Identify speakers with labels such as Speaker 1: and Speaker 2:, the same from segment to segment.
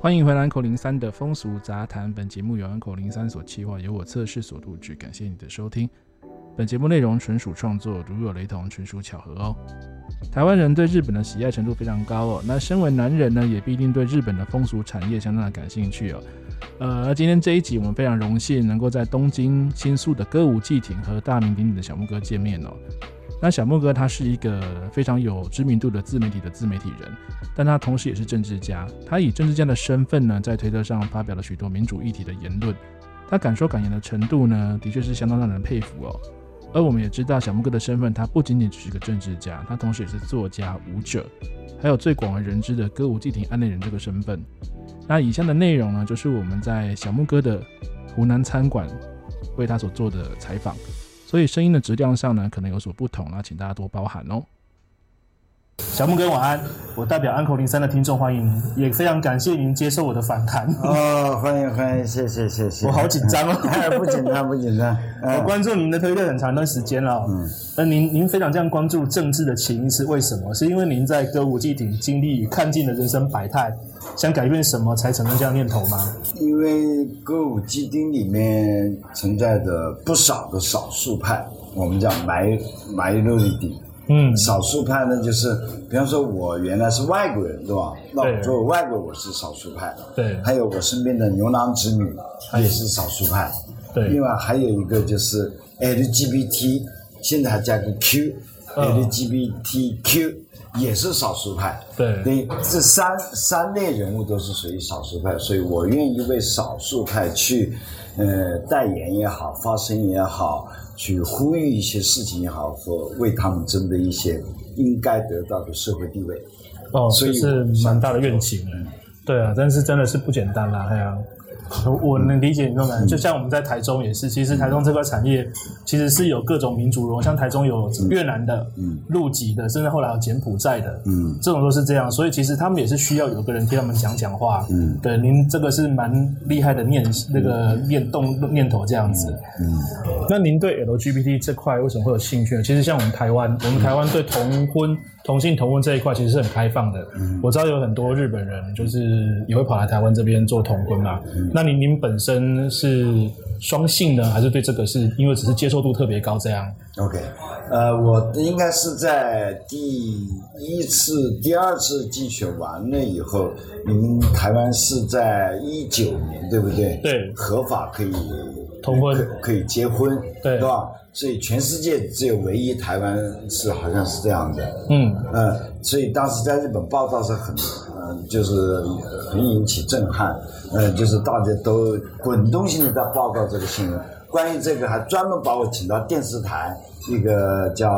Speaker 1: 欢迎回来口零三的风俗杂谈。本节目由安口零三所企划，由我测试所录制。感谢你的收听。本节目内容纯属创作，如有雷同，纯属巧合哦。台湾人对日本的喜爱程度非常高哦。那身为男人呢，也必定对日本的风俗产业相当的感兴趣哦。呃，今天这一集，我们非常荣幸能够在东京新宿的歌舞伎町和大名鼎鼎的小木哥见面哦。那小木哥他是一个非常有知名度的自媒体的自媒体人，但他同时也是政治家。他以政治家的身份呢，在推特上发表了许多民主议题的言论。他敢说敢言的程度呢，的确是相当让人佩服哦。而我们也知道，小木哥的身份，他不仅仅只是个政治家，他同时也是作家、舞者，还有最广为人知的歌舞伎町案内人这个身份。那以下的内容呢，就是我们在小木哥的湖南餐馆为他所做的采访。所以声音的质量上呢，可能有所不同，那请大家多包涵哦。小木哥晚安，我代表 Uncle03 的听众欢迎您，也非常感谢您接受我的访谈。
Speaker 2: 哦，欢迎欢迎，谢谢谢谢。
Speaker 1: 我好紧张哦，
Speaker 2: 不紧张不紧张。
Speaker 1: 我关注您的推特很长一段时间了，嗯，那您您非常这样关注政治的起因是为什么？是因为您在歌舞伎町经历与看尽了人生百态，想改变什么才产生这样念头吗？
Speaker 2: 因为歌舞伎町里面存在着不少的少数派，我们叫埋埋露底。嗯，少数派呢，就是比方说，我原来是外国人，对吧？那我作为外国，我是少数派。对。还有我身边的牛郎织女也是少数派。对。另外还有一个就是 LGBT，现在还加个 Q，LGBTQ 也是少数派。对。所以这三三类人物都是属于少数派，所以我愿意为少数派去，呃，代言也好，发声也好。去呼吁一些事情也好，或为他们争得一些应该得到的社会地位，
Speaker 1: 哦，所以是蛮大的愿景，嗯，对啊，但是真的是不简单啦，哎呀。我能理解你这种感觉，就像我们在台中也是，其实台中这块产业其实是有各种民族融，像台中有越南的、嗯，陆籍的，甚至后来有柬埔寨的，嗯，这种都是这样，所以其实他们也是需要有个人替他们讲讲话，嗯，对，您这个是蛮厉害的念那个念动念头这样子，嗯，那您对 LGBT 这块为什么会有兴趣呢？其实像我们台湾，我们台湾对同婚。同性同婚这一块其实是很开放的，嗯，我知道有很多日本人就是也会跑来台湾这边做同婚嘛。嗯，那您您本身是双性呢，还是对这个是因为只是接受度特别高这样
Speaker 2: ？OK，呃，我应该是在第一次、第二次竞选完了以后，你们台湾是在一九年对不对？对，合法可以同婚，可以结婚，对，是吧？所以全世界只有唯一台湾是好像是这样的，嗯嗯，所以当时在日本报道是很，嗯，就是很引起震撼，嗯，就是大家都滚动性的在报告这个新闻。关于这个，还专门把我请到电视台，一个叫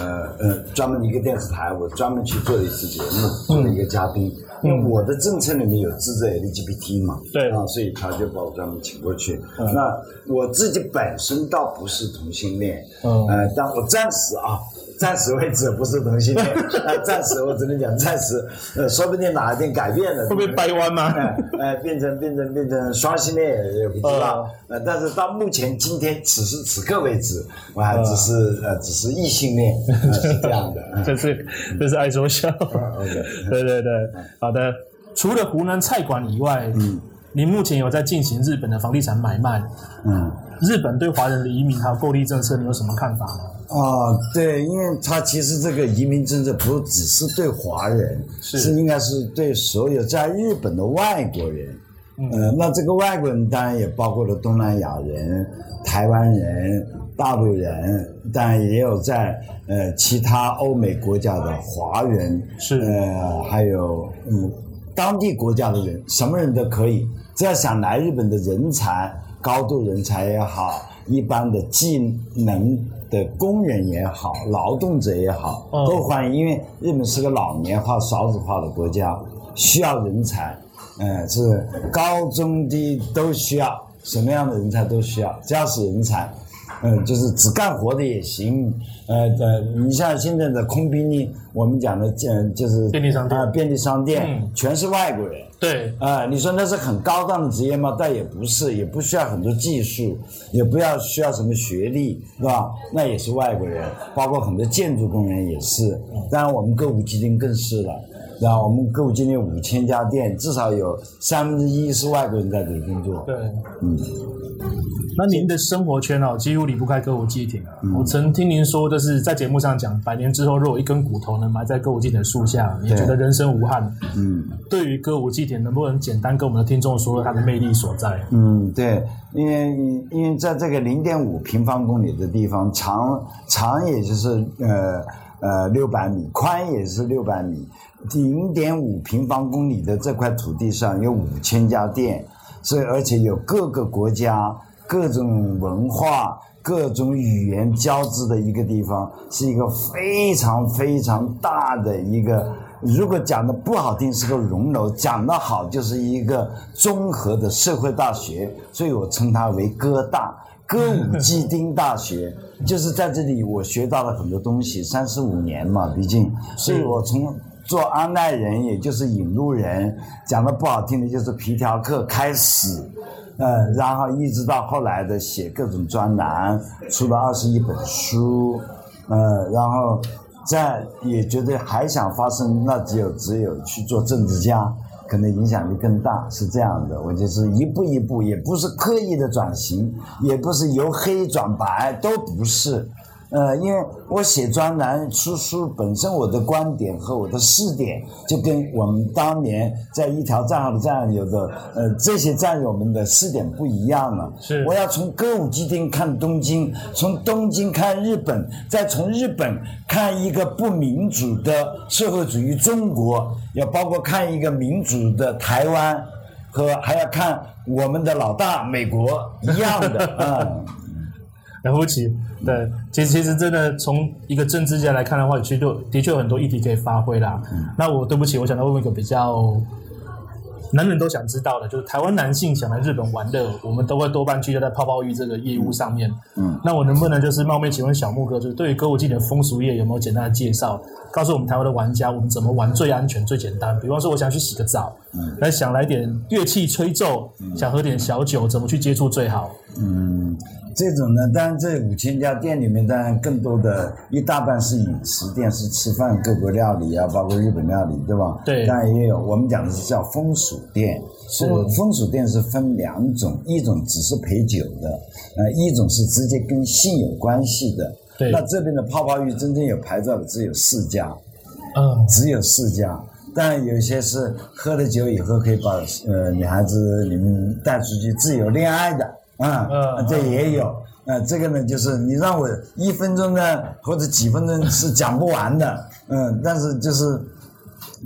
Speaker 2: 呃呃专门的一个电视台，我专门去做了一次节目，做了一个嘉宾。因为我的政策里面有支持 LGBT 嘛，对啊，所以他就把我专门请过去。嗯、那我自己本身倒不是同性恋，嗯，呃，但我暂时啊。暂时为止不是同性恋，呃，暂时我只能讲暂时，呃，说不定哪一天改变了，会不会掰弯吗？哎、变成变成变成双性恋也不知道，呃，呃，但是到目前今天此时此刻为止，我还只是呃，呃只是异性恋，呃、是这样的，这是
Speaker 1: 这是爱说笑，OK，对对对，好的，除了湖南菜馆以外，嗯，您目前有在进行日本的房地产买卖，嗯，日本对华人的移民还有购地政策，你有什么看法吗？
Speaker 2: 啊，对，因为他其实这个移民政策不只是对华人，是，是应该是对所有在日本的外国人，嗯、呃，那这个外国人当然也包括了东南亚人、台湾人、大陆人，当然也有在呃其他欧美国家的华人，
Speaker 3: 是。
Speaker 2: 呃还有嗯当地国家的人，什么人都可以。只要想来日本的人才，高度人才也好，一般的技能的工人也好，劳动者也好，都欢迎。因为日本是个老年化、少子化的国家，需要人才，嗯、呃，是高中低都需要，什么样的人才都需要，只要是人才。嗯，就是只干活的也行，呃呃，你像现在的空兵呢，我们讲的，嗯，就是
Speaker 3: 便利商店，
Speaker 2: 啊，便利商店，全是外国人。
Speaker 3: 对，
Speaker 2: 啊，你说那是很高档的职业吗？但也不是，也不需要很多技术，也不要需要什么学历，是吧？那也是外国人，包括很多建筑工人也是。当然，我们歌舞伎町更是了，然后我们歌舞伎町五千家店，至少有三分之一是外国人在这里工作。
Speaker 3: 对，嗯。那您的生活圈哦，几乎离不开歌舞伎町啊。嗯、我曾听您说，就是在节目上讲，百年之后，若有一根骨头能埋在歌舞伎町的树下，你觉得人生无憾。嗯，对于歌舞伎町，能不能简单跟我们的听众说说它的魅力所在？
Speaker 2: 嗯，对，因为因为在这个零点五平方公里的地方，长长也就是呃呃六百米，宽也是六百米，零点五平方公里的这块土地上有五千家店，所以而且有各个国家。各种文化、各种语言交织的一个地方，是一个非常非常大的一个。如果讲的不好听，是个熔炉；讲的好，就是一个综合的社会大学。所以我称它为哥大，歌舞伎町大学。就是在这里，我学到了很多东西。三十五年嘛，毕竟，所以我从做安奈人，也就是引路人，讲的不好听的，就是皮条客开始。嗯，然后一直到后来的写各种专栏，出了二十一本书，嗯，然后再也觉得还想发声，那只有只有去做政治家，可能影响力更大，是这样的。我就是一步一步，也不是刻意的转型，也不是由黑转白，都不是。呃，因为我写专栏出书本身，我的观点和我的视点就跟我们当年在一条战壕的战友的呃这些战友们的视点不一样了。
Speaker 3: 是，
Speaker 2: 我要从歌舞伎町看东京，从东京看日本，再从日本看一个不民主的社会主义中国，要包括看一个民主的台湾，和还要看我们的老大美国一样的啊。嗯
Speaker 3: 了不起，对，其实其实真的从一个政治家来看的话，其实就的确有很多议题可以发挥啦。嗯、那我对不起，我想要问一个比较男人都想知道的，就是台湾男性想来日本玩乐，我们都会多半聚焦在泡泡浴这个业务上面。嗯，那我能不能就是冒昧请问小木哥，就是对于歌舞伎的风俗业有没有简单的介绍，告诉我们台湾的玩家，我们怎么玩最安全、最简单？比方说，我想去洗个澡，嗯，那想来点乐器吹奏，嗯、想喝点小酒，怎么去接触最好？
Speaker 2: 嗯。这种呢，当然这五千家店里面，当然更多的一大半是饮食店，是吃饭各国料理啊，包括日本料理，对吧？
Speaker 3: 对。
Speaker 2: 当然也有，我们讲的是叫风俗店。是。风俗店是分两种，一种只是陪酒的，呃，一种是直接跟性有关系的。
Speaker 3: 对。
Speaker 2: 那这边的泡泡浴真正有牌照的只有四家，
Speaker 3: 嗯，
Speaker 2: 只有四家。但有些是喝了酒以后可以把呃女孩子你们带出去自由恋爱的。啊，嗯，这也有，呃，这个呢，就是你让我一分钟呢，或者几分钟是讲不完的，嗯，但是就是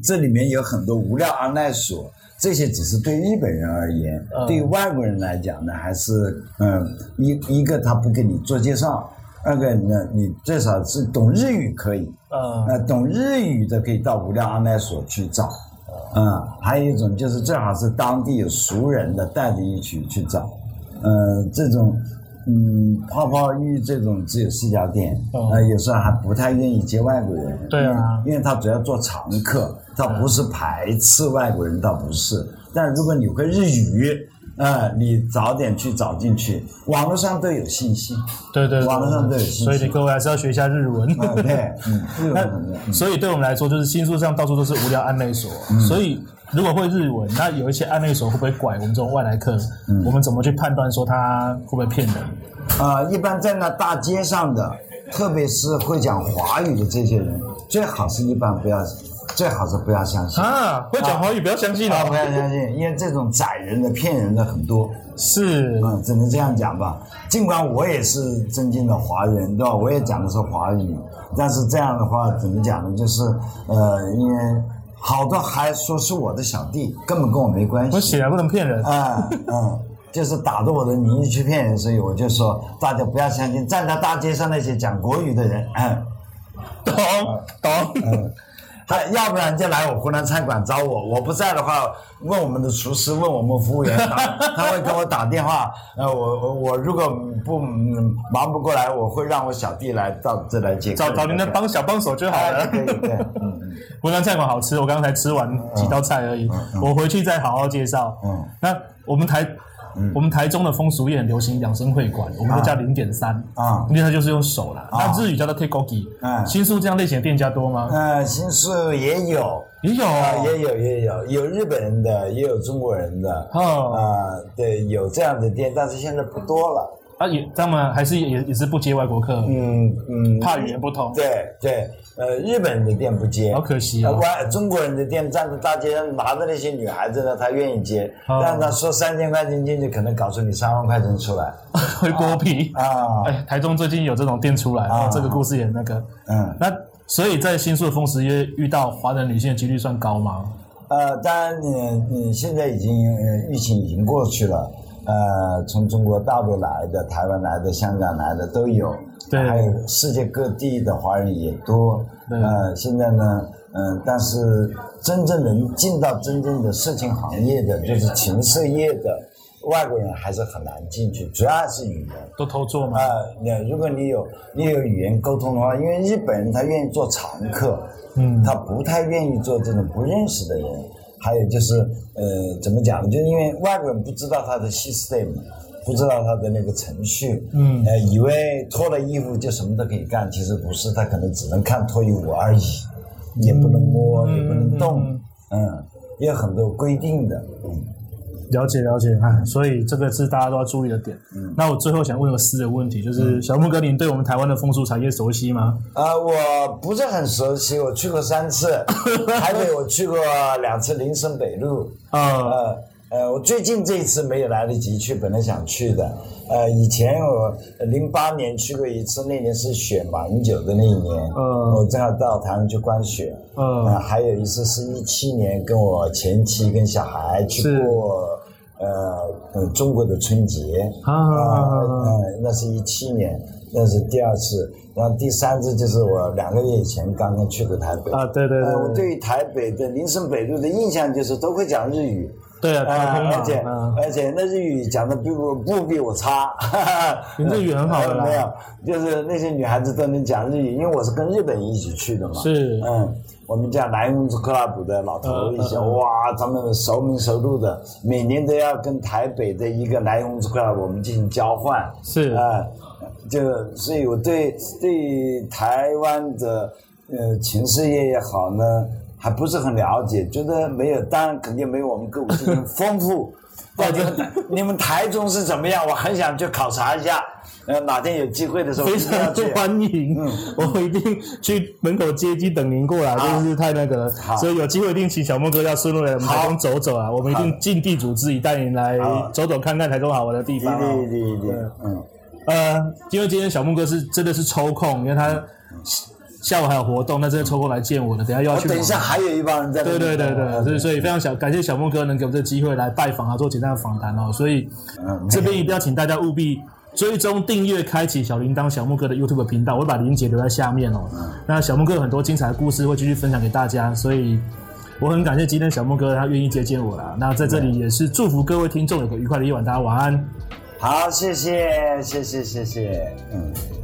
Speaker 2: 这里面有很多无料案内所，这些只是对日本人而言，对于外国人来讲呢，还是嗯，一一个他不给你做介绍，二个呢，你最少是懂日语可以，嗯，呃，懂日语的可以到无料案内所去找，嗯，还有一种就是最好是当地有熟人的带着一起去找。呃，这种，嗯，泡泡浴这种只有四家店，哦、呃，有时候还不太愿意接外国人。
Speaker 3: 对啊，
Speaker 2: 因为他主要做常客，他不是排斥外国人，倒不是。但如果你会日语，呃，你早点去找进去，网络上都有信息。
Speaker 3: 对对，对，
Speaker 2: 网络上都有信息。
Speaker 3: 所以你各位还是要学一下日文。
Speaker 2: 啊、对，嗯，日文。
Speaker 3: 那所以对我们来说，就是新宿上到处都是无聊暧昧所，嗯、所以。如果会日文，那有一些案内所会不会拐我们这种外来客？嗯、我们怎么去判断说他会不会骗人？
Speaker 2: 啊、呃，一般在那大街上的，特别是会讲华语的这些人，最好是一般不要最好是不要相信
Speaker 3: 啊！会讲华语不要相信
Speaker 2: 啊！不要相信，因为这种宰人的、骗人的很多。
Speaker 3: 是，
Speaker 2: 嗯，只能这样讲吧。尽管我也是真正的华人，对吧？我也讲的是华语，但是这样的话怎么讲呢？就是呃，因为好多还说是我的小弟，根本跟我没关系。
Speaker 3: 我写来不能骗人
Speaker 2: 嗯，嗯，就是打着我的名义去骗人，所以我就说大家不要相信站在大街上那些讲国语的人。嗯
Speaker 3: 懂懂，
Speaker 2: 嗯，他要不然就来我湖南菜馆找我，我不在的话，问我们的厨师，问我们服务员，他会给我打电话。呃，我我我如果不忙不过来，我会让我小弟来到这来接。
Speaker 3: 找找您的帮小帮手就好了。
Speaker 2: 对对对，嗯，
Speaker 3: 湖南菜馆好吃，我刚才吃完几道菜而已，我回去再好好介绍。嗯，那我们台。嗯、我们台中的风俗也很流行养生会馆，我们都叫零点三啊，因为它就是用手啦。那、啊、日语叫做 Tekogi。嗯，新宿这样类型的店家多吗？
Speaker 2: 呃，新宿也有，
Speaker 3: 也有、
Speaker 2: 啊，也有，也有，有日本人的，也有中国人的。哦，啊，对，有这样的店，但是现在不多了。
Speaker 3: 啊，也他们还是也也是不接外国客。嗯嗯，怕语言不通。
Speaker 2: 对对。呃，日本人的店不接，
Speaker 3: 好可惜啊！
Speaker 2: 外中国人的店站在大街上拿着那些女孩子呢，他愿意接，哦、但他说三千块钱进去，可能搞出你三万块钱出来，
Speaker 3: 会剥皮啊！哎，台中最近有这种店出来，啊、这个故事也那个，嗯，那所以在新宿的风俗业遇到华人女性的几率算高吗？
Speaker 2: 呃，当然你你现在已经疫情已经过去了，呃，从中国大陆来的、台湾来的、香港来的都有。对，还有世界各地的华人也多，呃，现在呢，嗯、呃，但是真正能进到真正的色情行业的，就是情色业的外国人还是很难进去，主要还是语言。
Speaker 3: 都偷做吗？
Speaker 2: 啊、呃，那如果你有你有语言沟通的话，因为日本人他愿意做常客，嗯，他不太愿意做这种不认识的人。还有就是，呃，怎么讲呢？就是因为外国人不知道他的 system。不知道他的那个程序，嗯，呃，以为脱了衣服就什么都可以干，其实不是，他可能只能看脱衣舞而已，也不能摸，嗯、也不能动，嗯，嗯，也有很多规定的，嗯，
Speaker 3: 了解了解，哎，所以这个是大家都要注意的点。嗯，那我最后想问个私人问题，就是小木哥，您对我们台湾的风俗产业熟悉吗？
Speaker 2: 啊、呃，我不是很熟悉，我去过三次，台北我去过两次，林森北路，啊、哦。呃呃，我最近这一次没有来得及去，本来想去的。呃，以前我零八年去过一次，那年是雪蛮久的那一年，嗯，我正好到台湾去观雪。嗯，呃，还有一次是一七年，跟我前妻跟小孩去过，呃，呃，中国的春节。啊，那是一七年，那是第二次。然后第三次就是我两个月以前刚刚去的台北。啊，对对对。呃、我对于台北的林森北路的印象就是都会讲日语。
Speaker 3: 对啊，
Speaker 2: 而且而且那日语讲的比我不比我差，
Speaker 3: 你日语很好的。
Speaker 2: 没有，就是那些女孩子都能讲日语，因为我是跟日本人一起去的嘛。
Speaker 3: 是，
Speaker 2: 嗯，我们家莱茵子克拉普的老头一些，哇，他们熟门熟路的，每年都要跟台北的一个莱茵子克拉布我们进行交换。
Speaker 3: 是，
Speaker 2: 啊，就所以我对对台湾的呃情事业也好呢。还不是很了解，觉得没有，当然肯定没有我们歌舞伎丰富。到底你们台中是怎么样？我很想去考察一下。呃，哪天有机会的时候，
Speaker 3: 非常欢迎。嗯，我一定去门口接机等您过来，真、啊、是太那个了。所以有机会一定请小木哥要顺路来我们台中走走啊。我们一定尽地主之谊，带您来走走看看台中好玩的地方。
Speaker 2: 对对对对，嗯。
Speaker 3: 呃，因为今天小木哥是真的是抽空，因为他。嗯下午还有活动，那真的抽空来见我的，等下又要去。
Speaker 2: 等一下还有一帮人在。
Speaker 3: 对对对对，所以所以非常小感谢小木哥能给我们这个机会来拜访啊，做简单的访谈哦。所以这边一定要请大家务必追踪、订阅、开启小铃铛，小木哥的 YouTube 频道，我会把链接留在下面哦。那小木哥有很多精彩的故事会继续分享给大家，所以我很感谢今天小木哥他愿意接见我啦。那在这里也是祝福各位听众有个愉快的夜晚，大家晚安。
Speaker 2: 好，谢谢谢谢谢谢，嗯。